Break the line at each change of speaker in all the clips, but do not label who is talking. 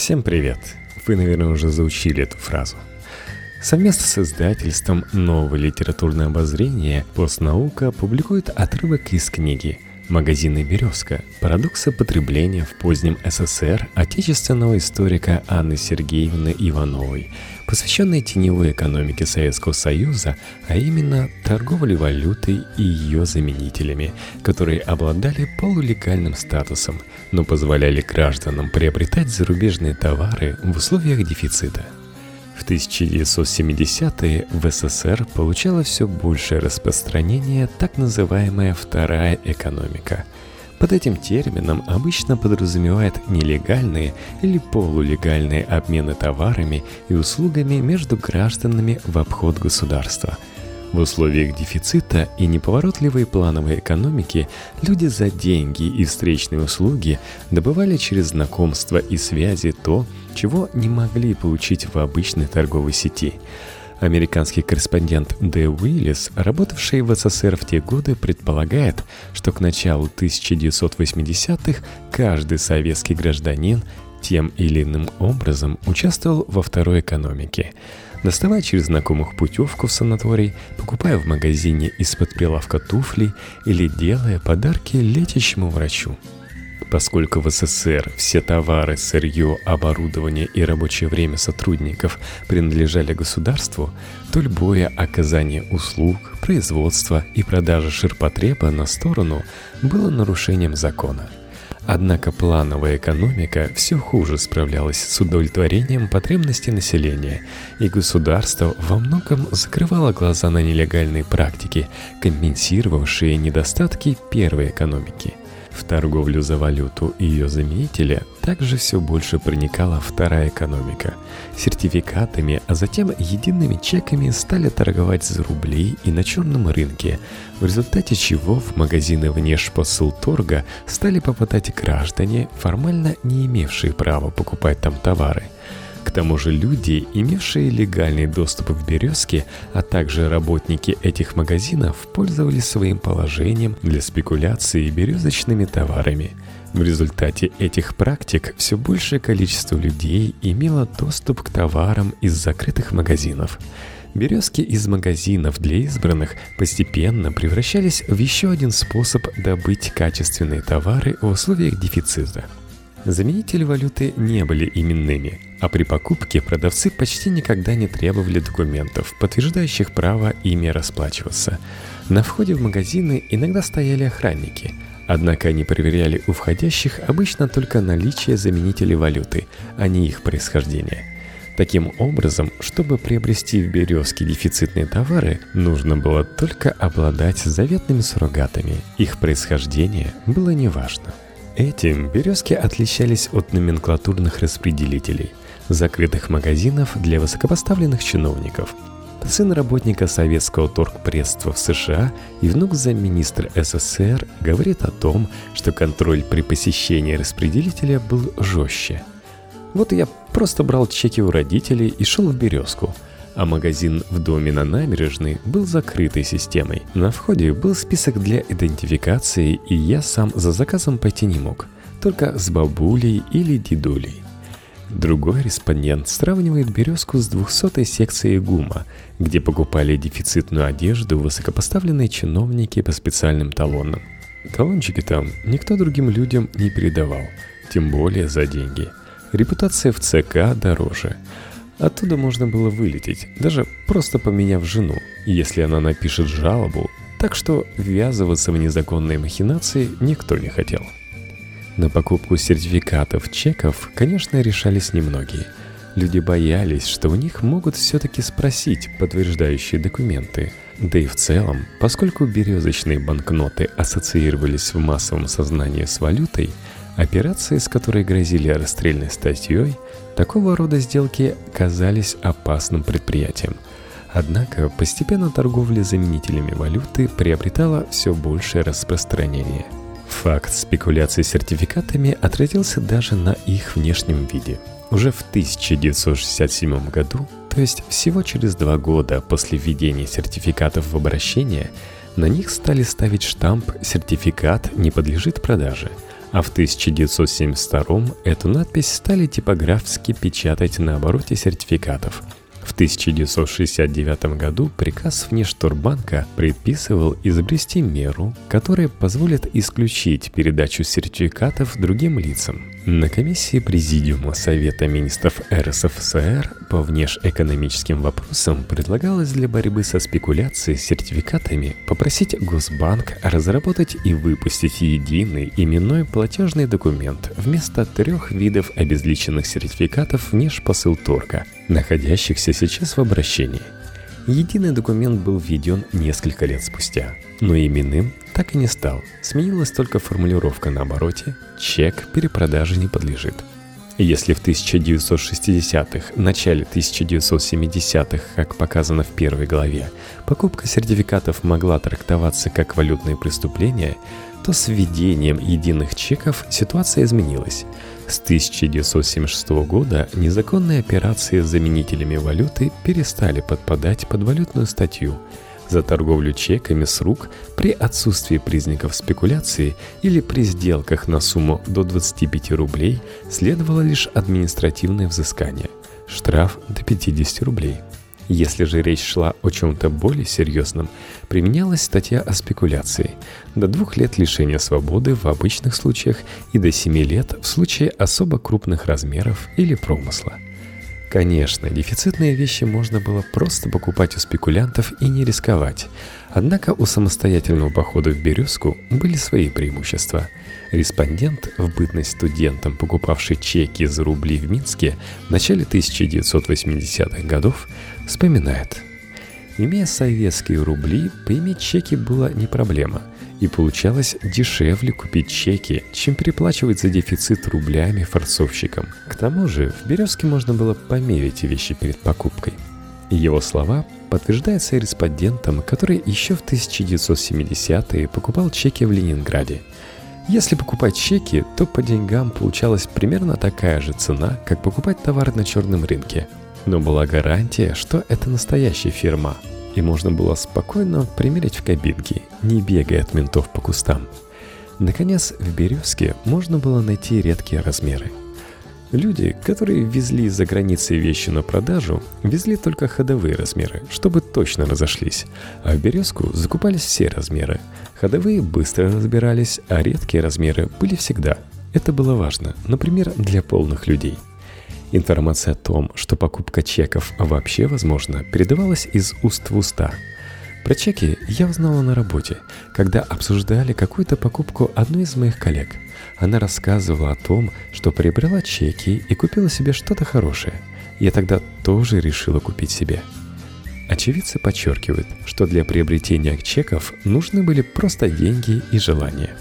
Всем привет! Вы, наверное, уже заучили эту фразу. Совместно с издательством «Новое литературное обозрение» «Постнаука» публикует отрывок из книги «Магазины «Березка. Парадоксы потребления в позднем СССР» отечественного историка Анны Сергеевны Ивановой, посвященной теневой экономике Советского Союза, а именно торговле валютой и ее заменителями, которые обладали полулегальным статусом, но позволяли гражданам приобретать зарубежные товары в условиях дефицита. В 1970-е в СССР получала все большее распространение так называемая «вторая экономика». Под этим термином обычно подразумевает нелегальные или полулегальные обмены товарами и услугами между гражданами в обход государства – в условиях дефицита и неповоротливой плановой экономики люди за деньги и встречные услуги добывали через знакомства и связи то, чего не могли получить в обычной торговой сети. Американский корреспондент Дэ Уиллис, работавший в СССР в те годы, предполагает, что к началу 1980-х каждый советский гражданин тем или иным образом участвовал во второй экономике – доставая через знакомых путевку в санаторий, покупая в магазине из-под прилавка туфли или делая подарки летящему врачу. Поскольку в СССР все товары, сырье, оборудование и рабочее время сотрудников принадлежали государству, то любое оказание услуг, производства и продажа ширпотреба на сторону было нарушением закона – Однако плановая экономика все хуже справлялась с удовлетворением потребностей населения, и государство во многом закрывало глаза на нелегальные практики, компенсировавшие недостатки первой экономики. В торговлю за валюту и ее заменителя также все больше проникала вторая экономика. Сертификатами, а затем едиными чеками стали торговать за рубли и на черном рынке, в результате чего в магазины внешпосылторга стали попадать граждане, формально не имевшие права покупать там товары – к тому же люди, имевшие легальный доступ в «Березке», а также работники этих магазинов, пользовались своим положением для спекуляции березочными товарами. В результате этих практик все большее количество людей имело доступ к товарам из закрытых магазинов. Березки из магазинов для избранных постепенно превращались в еще один способ добыть качественные товары в условиях дефицита – Заменители валюты не были именными, а при покупке продавцы почти никогда не требовали документов, подтверждающих право ими расплачиваться. На входе в магазины иногда стояли охранники, однако они проверяли у входящих обычно только наличие заменителей валюты, а не их происхождение. Таким образом, чтобы приобрести в «Березке» дефицитные товары, нужно было только обладать заветными суррогатами. Их происхождение было неважно. Этим березки отличались от номенклатурных распределителей, закрытых магазинов для высокопоставленных чиновников. Сын работника советского торгпредства в США и внук замминистра СССР говорит о том, что контроль при посещении распределителя был жестче. Вот я просто брал чеки у родителей и шел в «Березку», а магазин в доме на набережной был закрытой системой. На входе был список для идентификации, и я сам за заказом пойти не мог, только с бабулей или дедулей. Другой респондент сравнивает «Березку» с 200-й секцией ГУМа, где покупали дефицитную одежду высокопоставленные чиновники по специальным талонам. Талончики там никто другим людям не передавал, тем более за деньги. Репутация в ЦК дороже – Оттуда можно было вылететь, даже просто поменяв жену, если она напишет жалобу, так что ввязываться в незаконные махинации никто не хотел. На покупку сертификатов, чеков, конечно, решались немногие. Люди боялись, что у них могут все-таки спросить подтверждающие документы. Да и в целом, поскольку березочные банкноты ассоциировались в массовом сознании с валютой, операции, с которой грозили расстрельной статьей – Такого рода сделки казались опасным предприятием. Однако постепенно торговля заменителями валюты приобретала все большее распространение. Факт спекуляции сертификатами отразился даже на их внешнем виде. Уже в 1967 году, то есть всего через два года после введения сертификатов в обращение, на них стали ставить штамп «Сертификат не подлежит продаже», А в 1972 эту надпись стали типографски печатать на обороте сертификатов – в 1969 году приказ Внешторбанка предписывал изобрести меру, которая позволит исключить передачу сертификатов другим лицам. На комиссии Президиума Совета министров РСФСР по внешэкономическим вопросам предлагалось для борьбы со спекуляцией с сертификатами попросить Госбанк разработать и выпустить единый именной платежный документ вместо трех видов обезличенных сертификатов внешпосылторга, находящихся сейчас в обращении. Единый документ был введен несколько лет спустя, но именным так и не стал. Сменилась только формулировка на обороте «чек перепродаже не подлежит». Если в 1960-х, начале 1970-х, как показано в первой главе, покупка сертификатов могла трактоваться как валютное преступление, то с введением единых чеков ситуация изменилась. С 1976 года незаконные операции с заменителями валюты перестали подпадать под валютную статью – за торговлю чеками с рук при отсутствии признаков спекуляции или при сделках на сумму до 25 рублей следовало лишь административное взыскание – штраф до 50 рублей. Если же речь шла о чем-то более серьезном, применялась статья о спекуляции – до двух лет лишения свободы в обычных случаях и до семи лет в случае особо крупных размеров или промысла – Конечно, дефицитные вещи можно было просто покупать у спекулянтов и не рисковать. Однако у самостоятельного похода в «Березку» были свои преимущества. Респондент, в бытность студентом, покупавший чеки за рубли в Минске в начале 1980-х годов, вспоминает. Имея советские рубли, поиметь чеки было не проблема – и получалось дешевле купить чеки, чем переплачивать за дефицит рублями форцовщикам. К тому же в «Березке» можно было померить вещи перед покупкой. Его слова подтверждаются респондентом, который еще в 1970-е покупал чеки в Ленинграде. Если покупать чеки, то по деньгам получалась примерно такая же цена, как покупать товар на черном рынке. Но была гарантия, что это настоящая фирма, и можно было спокойно примерить в кабинке, не бегая от ментов по кустам. Наконец, в «Березке» можно было найти редкие размеры. Люди, которые везли за границей вещи на продажу, везли только ходовые размеры, чтобы точно разошлись, а в «Березку» закупались все размеры. Ходовые быстро разбирались, а редкие размеры были всегда. Это было важно, например, для полных людей – Информация о том, что покупка чеков вообще возможна, передавалась из уст в уста. Про чеки я узнала на работе, когда обсуждали какую-то покупку одной из моих коллег. Она рассказывала о том, что приобрела чеки и купила себе что-то хорошее. Я тогда тоже решила купить себе. Очевидцы подчеркивают, что для приобретения чеков нужны были просто деньги и желание –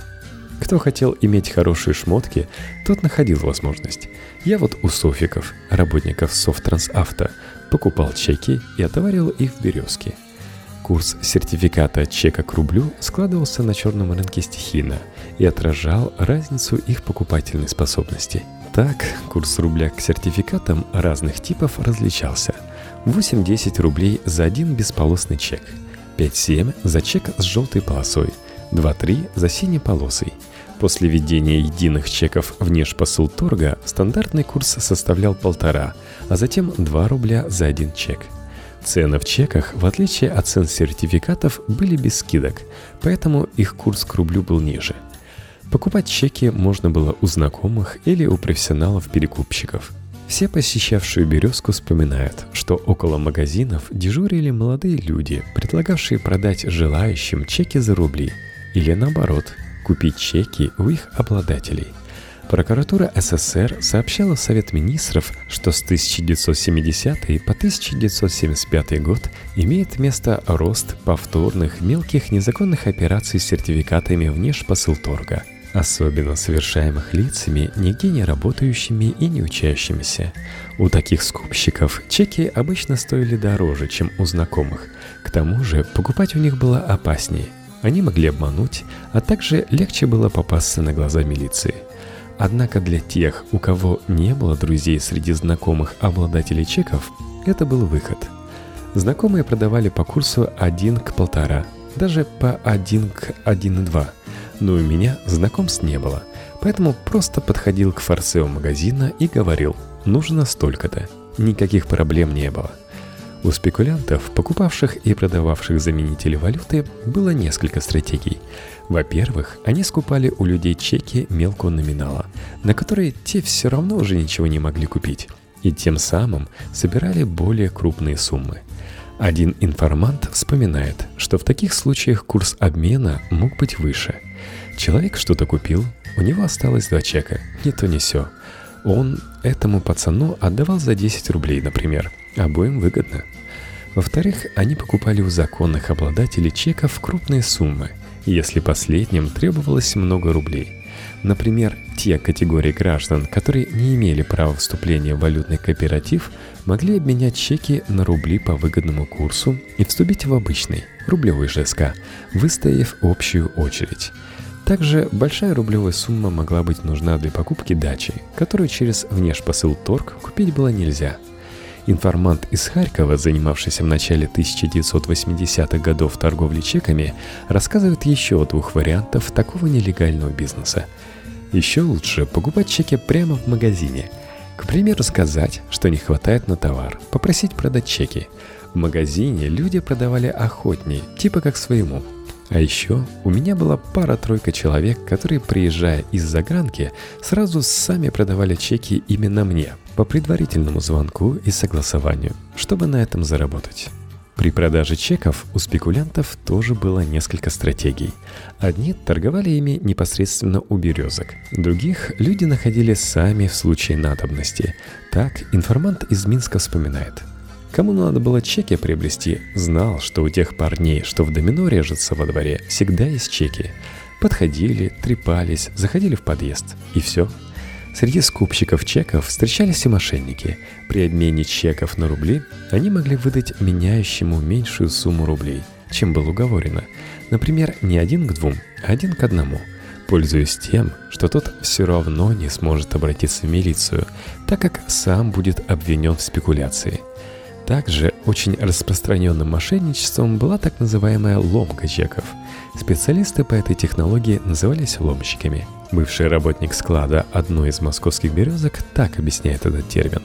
кто хотел иметь хорошие шмотки, тот находил возможность. Я вот у софиков, работников Софтрансавто, покупал чеки и отоварил их в «Березке». Курс сертификата чека к рублю складывался на черном рынке стихийно и отражал разницу их покупательной способности. Так, курс рубля к сертификатам разных типов различался. 8-10 рублей за один бесполосный чек, 5-7 за чек с желтой полосой, 2-3 за синей полосой – После введения единых чеков внешпосылторга стандартный курс составлял полтора, а затем 2 рубля за один чек. Цены в чеках, в отличие от цен сертификатов, были без скидок, поэтому их курс к рублю был ниже. Покупать чеки можно было у знакомых или у профессионалов-перекупщиков. Все посещавшие «Березку» вспоминают, что около магазинов дежурили молодые люди, предлагавшие продать желающим чеки за рубли, или наоборот – купить чеки у их обладателей. Прокуратура СССР сообщала в Совет Министров, что с 1970 по 1975 год имеет место рост повторных мелких незаконных операций с сертификатами внешпосылторга, особенно совершаемых лицами, нигде не работающими и не учащимися. У таких скупщиков чеки обычно стоили дороже, чем у знакомых. К тому же покупать у них было опаснее – они могли обмануть, а также легче было попасться на глаза милиции. Однако для тех, у кого не было друзей среди знакомых обладателей чеков, это был выход. Знакомые продавали по курсу 1 к 1,5, даже по 1 к 1,2. Но у меня знакомств не было, поэтому просто подходил к форсео магазина и говорил «нужно столько-то». Никаких проблем не было. У спекулянтов, покупавших и продававших заменители валюты, было несколько стратегий. Во-первых, они скупали у людей чеки мелкого номинала, на которые те все равно уже ничего не могли купить, и тем самым собирали более крупные суммы. Один информант вспоминает, что в таких случаях курс обмена мог быть выше. Человек что-то купил, у него осталось два чека, ни то ни сё. Он этому пацану отдавал за 10 рублей, например. Обоим выгодно. Во-вторых, они покупали у законных обладателей чеков крупные суммы, если последним требовалось много рублей. Например, те категории граждан, которые не имели права вступления в валютный кооператив, могли обменять чеки на рубли по выгодному курсу и вступить в обычный, рублевый ЖСК, выстояв общую очередь. Также большая рублевая сумма могла быть нужна для покупки дачи, которую через внешпосыл торг купить было нельзя. Информант из Харькова, занимавшийся в начале 1980-х годов торговлей чеками, рассказывает еще о двух вариантах такого нелегального бизнеса. Еще лучше покупать чеки прямо в магазине. К примеру, сказать, что не хватает на товар, попросить продать чеки. В магазине люди продавали охотнее, типа как своему – а еще у меня была пара-тройка человек, которые, приезжая из загранки, сразу сами продавали чеки именно мне, по предварительному звонку и согласованию, чтобы на этом заработать. При продаже чеков у спекулянтов тоже было несколько стратегий. Одни торговали ими непосредственно у березок, других люди находили сами в случае надобности. Так информант из Минска вспоминает – Кому надо было чеки приобрести, знал, что у тех парней, что в домино режутся во дворе, всегда есть чеки. Подходили, трепались, заходили в подъезд. И все. Среди скупщиков чеков встречались и мошенники. При обмене чеков на рубли они могли выдать меняющему меньшую сумму рублей, чем было уговорено. Например, не один к двум, а один к одному – пользуясь тем, что тот все равно не сможет обратиться в милицию, так как сам будет обвинен в спекуляции. Также очень распространенным мошенничеством была так называемая ломка чеков. Специалисты по этой технологии назывались ломщиками. Бывший работник склада одной из московских березок так объясняет этот термин.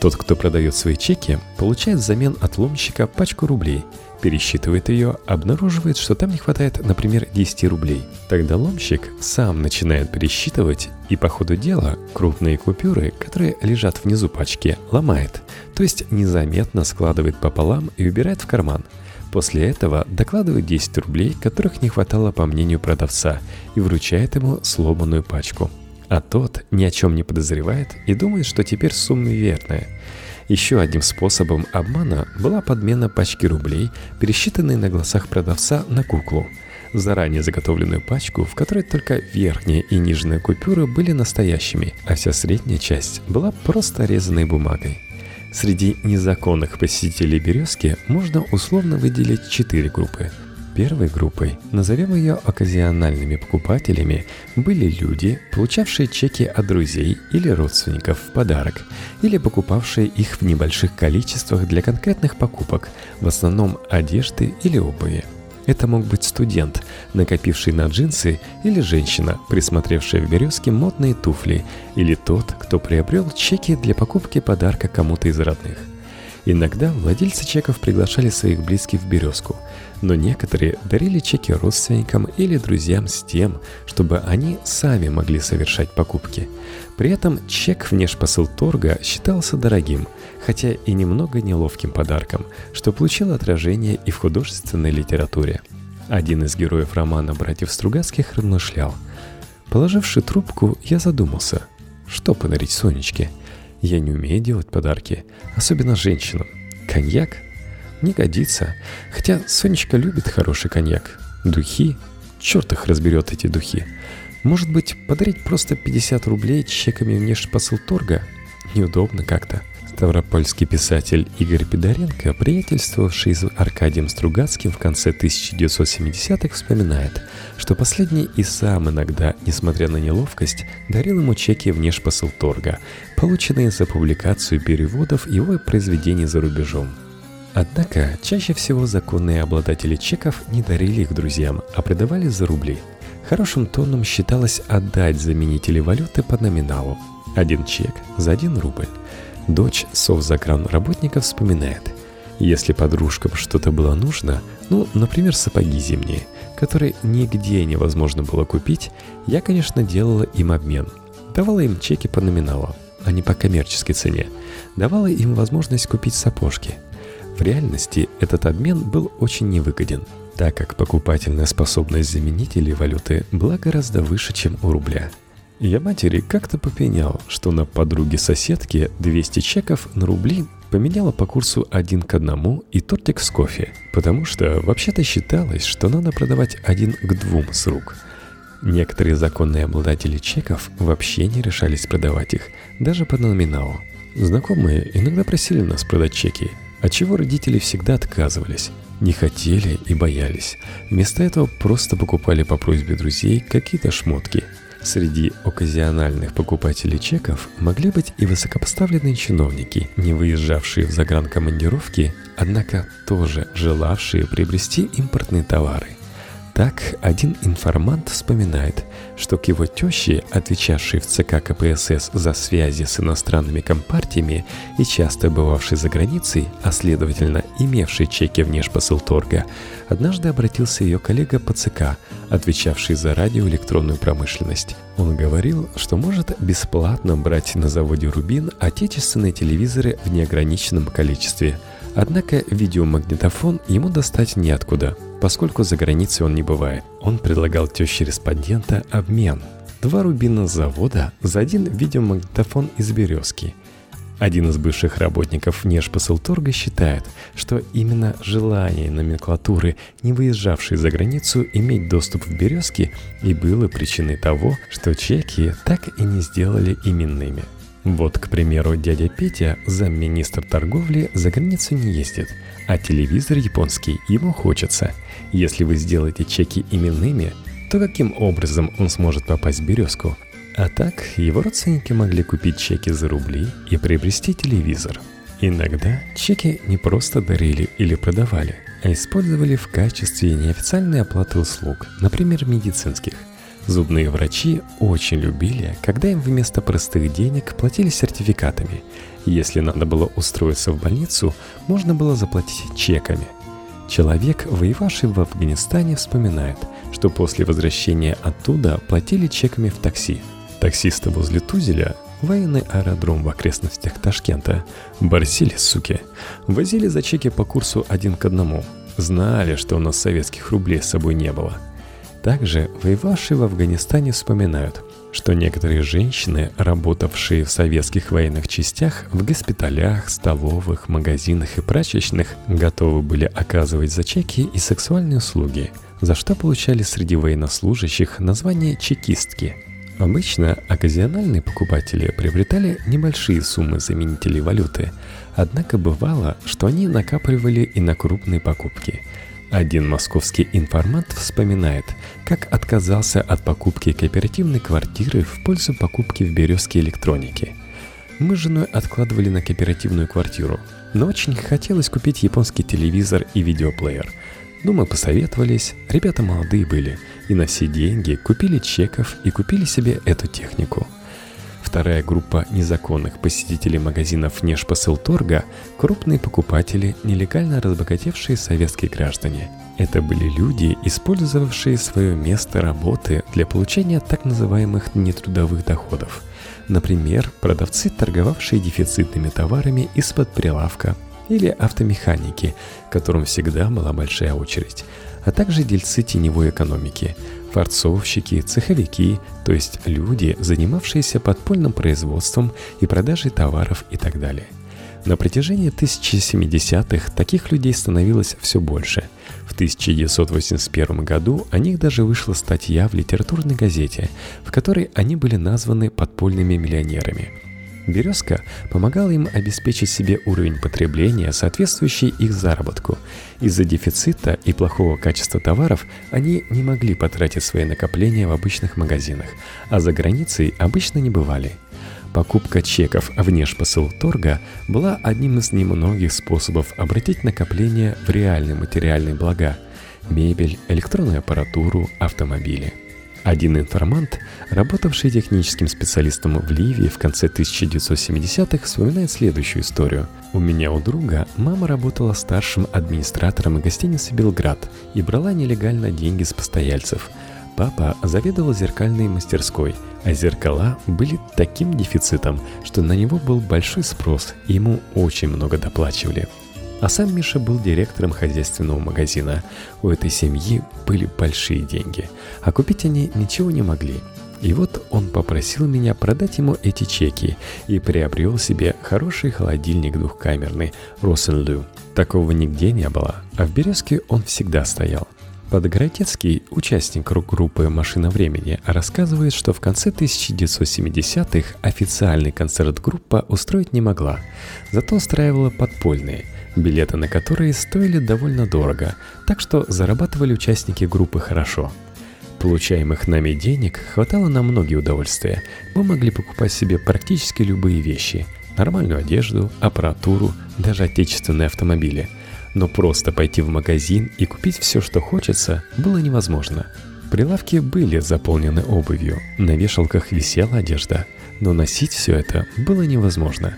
Тот, кто продает свои чеки, получает взамен от ломщика пачку рублей – пересчитывает ее, обнаруживает, что там не хватает, например, 10 рублей. Тогда ломщик сам начинает пересчитывать и по ходу дела крупные купюры, которые лежат внизу пачки, ломает, то есть незаметно складывает пополам и убирает в карман. После этого докладывает 10 рублей, которых не хватало по мнению продавца, и вручает ему сломанную пачку. А тот ни о чем не подозревает и думает, что теперь сумма верная – еще одним способом обмана была подмена пачки рублей, пересчитанной на глазах продавца на куклу. Заранее заготовленную пачку, в которой только верхняя и нижняя купюры были настоящими, а вся средняя часть была просто резаной бумагой. Среди незаконных посетителей «Березки» можно условно выделить четыре группы – Первой группой, назовем ее оказиональными покупателями, были люди, получавшие чеки от друзей или родственников в подарок, или покупавшие их в небольших количествах для конкретных покупок, в основном одежды или обуви. Это мог быть студент, накопивший на джинсы, или женщина, присмотревшая в березке модные туфли, или тот, кто приобрел чеки для покупки подарка кому-то из родных. Иногда владельцы чеков приглашали своих близких в «Березку», но некоторые дарили чеки родственникам или друзьям с тем, чтобы они сами могли совершать покупки. При этом чек внешпосыл торга считался дорогим, хотя и немного неловким подарком, что получило отражение и в художественной литературе. Один из героев романа «Братьев Стругацких» размышлял. Положивши трубку, я задумался, что подарить Сонечке – я не умею делать подарки, особенно женщинам. Коньяк? Не годится. Хотя Сонечка любит хороший коньяк. Духи? Черт их разберет, эти духи. Может быть, подарить просто 50 рублей чеками внешпосыл торга? Неудобно как-то. Ставропольский писатель Игорь Пидоренко, приятельствовавший с Аркадием Стругацким в конце 1970-х, вспоминает, что последний и сам иногда, несмотря на неловкость, дарил ему чеки внешпосыл торга, полученные за публикацию переводов его произведений за рубежом. Однако, чаще всего законные обладатели чеков не дарили их друзьям, а продавали за рубли – Хорошим тоном считалось отдать заменители валюты по номиналу. Один чек за один рубль. Дочь совзагран работников вспоминает. Если подружкам что-то было нужно, ну, например, сапоги зимние, которые нигде невозможно было купить, я, конечно, делала им обмен. Давала им чеки по номиналу, а не по коммерческой цене. Давала им возможность купить сапожки. В реальности этот обмен был очень невыгоден, так как покупательная способность заменителей валюты была гораздо выше, чем у рубля. Я матери как-то попенял, что на подруге соседки 200 чеков на рубли поменяла по курсу один к одному и тортик с кофе, потому что вообще-то считалось, что надо продавать один к двум с рук. Некоторые законные обладатели чеков вообще не решались продавать их, даже по номиналу. Знакомые иногда просили нас продать чеки, от чего родители всегда отказывались, не хотели и боялись. Вместо этого просто покупали по просьбе друзей какие-то шмотки – Среди оказиональных покупателей чеков могли быть и высокопоставленные чиновники, не выезжавшие в загранкомандировки, однако тоже желавшие приобрести импортные товары – так, один информант вспоминает, что к его теще, отвечавшей в ЦК КПСС за связи с иностранными компартиями и часто бывавшей за границей, а следовательно имевшей чеки внешпосылторга, однажды обратился ее коллега по ЦК, отвечавший за радиоэлектронную промышленность. Он говорил, что может бесплатно брать на заводе «Рубин» отечественные телевизоры в неограниченном количестве – Однако видеомагнитофон ему достать неоткуда, поскольку за границей он не бывает. Он предлагал теще респондента обмен. Два рубина с завода за один видеомагнитофон из березки. Один из бывших работников Нежпосылторга считает, что именно желание номенклатуры, не выезжавшей за границу, иметь доступ в березки и было причиной того, что чеки так и не сделали именными – вот, к примеру, дядя Петя, замминистр торговли, за границу не ездит, а телевизор японский ему хочется. Если вы сделаете чеки именными, то каким образом он сможет попасть в «Березку»? А так, его родственники могли купить чеки за рубли и приобрести телевизор. Иногда чеки не просто дарили или продавали, а использовали в качестве неофициальной оплаты услуг, например, медицинских – Зубные врачи очень любили, когда им вместо простых денег платили сертификатами. Если надо было устроиться в больницу, можно было заплатить чеками. Человек, воевавший в Афганистане, вспоминает, что после возвращения оттуда платили чеками в такси. Таксисты возле Тузеля военный аэродром в окрестностях Ташкента. Борсили, суки. Возили за чеки по курсу один к одному. Знали, что у нас советских рублей с собой не было. Также воевавшие в Афганистане вспоминают, что некоторые женщины, работавшие в советских военных частях, в госпиталях, столовых, магазинах и прачечных, готовы были оказывать за чеки и сексуальные услуги, за что получали среди военнослужащих название «чекистки». Обычно оказиональные покупатели приобретали небольшие суммы заменителей валюты, однако бывало, что они накапливали и на крупные покупки – один московский информант вспоминает, как отказался от покупки кооперативной квартиры в пользу покупки в «Березке» электроники. Мы с женой откладывали на кооперативную квартиру, но очень хотелось купить японский телевизор и видеоплеер. Но мы посоветовались, ребята молодые были, и на все деньги купили чеков и купили себе эту технику – Вторая группа незаконных посетителей магазинов Нежпосылторга – крупные покупатели, нелегально разбогатевшие советские граждане. Это были люди, использовавшие свое место работы для получения так называемых нетрудовых доходов. Например, продавцы, торговавшие дефицитными товарами из-под прилавка, или автомеханики, которым всегда была большая очередь, а также дельцы теневой экономики, форцовщики, цеховики, то есть люди, занимавшиеся подпольным производством и продажей товаров и так далее. На протяжении 1070-х таких людей становилось все больше. В 1981 году о них даже вышла статья в литературной газете, в которой они были названы подпольными миллионерами – Березка помогала им обеспечить себе уровень потребления, соответствующий их заработку. Из-за дефицита и плохого качества товаров они не могли потратить свои накопления в обычных магазинах, а за границей обычно не бывали. Покупка чеков внешпосыл торга была одним из немногих способов обратить накопления в реальные материальные блага – мебель, электронную аппаратуру, автомобили – Один информант, работавший техническим специалистом в Ливии в конце 1970-х, вспоминает следующую историю. «У меня у друга мама работала старшим администратором гостиницы «Белград» и брала нелегально деньги с постояльцев. Папа заведовал зеркальной мастерской, а зеркала были таким дефицитом, что на него был большой спрос, и ему очень много доплачивали. А сам Миша был директором хозяйственного магазина. У этой семьи были большие деньги, а купить они ничего не могли. И вот он попросил меня продать ему эти чеки и приобрел себе хороший холодильник двухкамерный Росенлю. Такого нигде не было, а в Березке он всегда стоял. Подгородецкий, участник рок-группы «Машина времени», рассказывает, что в конце 1970-х официальный концерт группа устроить не могла, зато устраивала подпольные, билеты на которые стоили довольно дорого, так что зарабатывали участники группы хорошо. Получаемых нами денег хватало на многие удовольствия. Мы могли покупать себе практически любые вещи – нормальную одежду, аппаратуру, даже отечественные автомобили – но просто пойти в магазин и купить все, что хочется, было невозможно. Прилавки были заполнены обувью, на вешалках висела одежда, но носить все это было невозможно.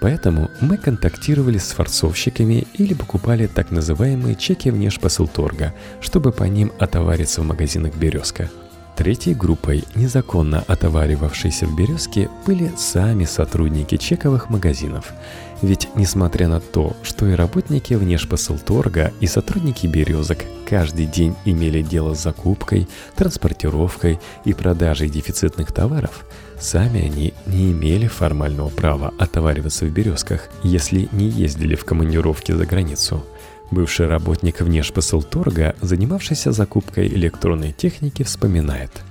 Поэтому мы контактировали с форцовщиками или покупали так называемые чеки внешпосылторга, чтобы по ним отовариться в магазинах «Березка». Третьей группой, незаконно отоваривавшейся в «Березке», были сами сотрудники чековых магазинов – ведь несмотря на то, что и работники внешпосылторга, и сотрудники «Березок» каждый день имели дело с закупкой, транспортировкой и продажей дефицитных товаров, сами они не имели формального права отовариваться в «Березках», если не ездили в командировки за границу. Бывший работник внешпосылторга, занимавшийся закупкой электронной техники, вспоминает –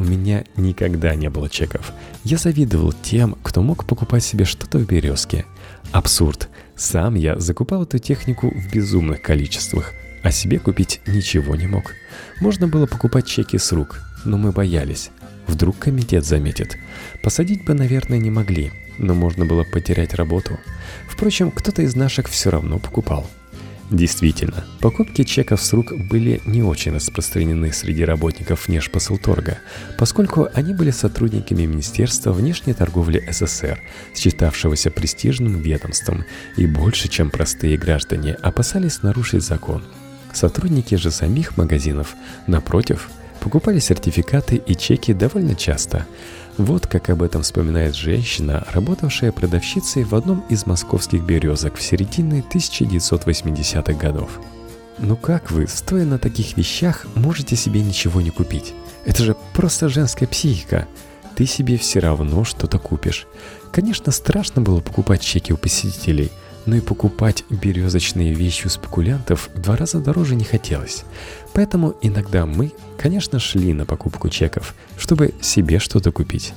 у меня никогда не было чеков. Я завидовал тем, кто мог покупать себе что-то в березке. Абсурд. Сам я закупал эту технику в безумных количествах, а себе купить ничего не мог. Можно было покупать чеки с рук, но мы боялись. Вдруг комитет заметит. Посадить бы, наверное, не могли, но можно было потерять работу. Впрочем, кто-то из наших все равно покупал. Действительно, покупки чеков с рук были не очень распространены среди работников внешпосылторга, поскольку они были сотрудниками Министерства внешней торговли СССР, считавшегося престижным ведомством, и больше, чем простые граждане, опасались нарушить закон. Сотрудники же самих магазинов, напротив, покупали сертификаты и чеки довольно часто – вот как об этом вспоминает женщина, работавшая продавщицей в одном из московских березок в середине 1980-х годов. Ну как вы, стоя на таких вещах, можете себе ничего не купить? Это же просто женская психика. Ты себе все равно что-то купишь. Конечно, страшно было покупать чеки у посетителей – но и покупать березочные вещи у спекулянтов в два раза дороже не хотелось. Поэтому иногда мы, конечно, шли на покупку чеков, чтобы себе что-то купить.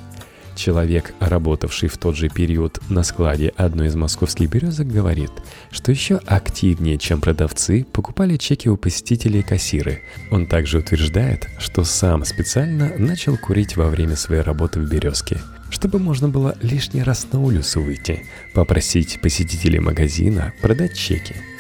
Человек, работавший в тот же период на складе одной из московских березок, говорит, что еще активнее, чем продавцы, покупали чеки у посетителей кассиры. Он также утверждает, что сам специально начал курить во время своей работы в березке – чтобы можно было лишний раз на улицу выйти, попросить посетителей магазина продать чеки –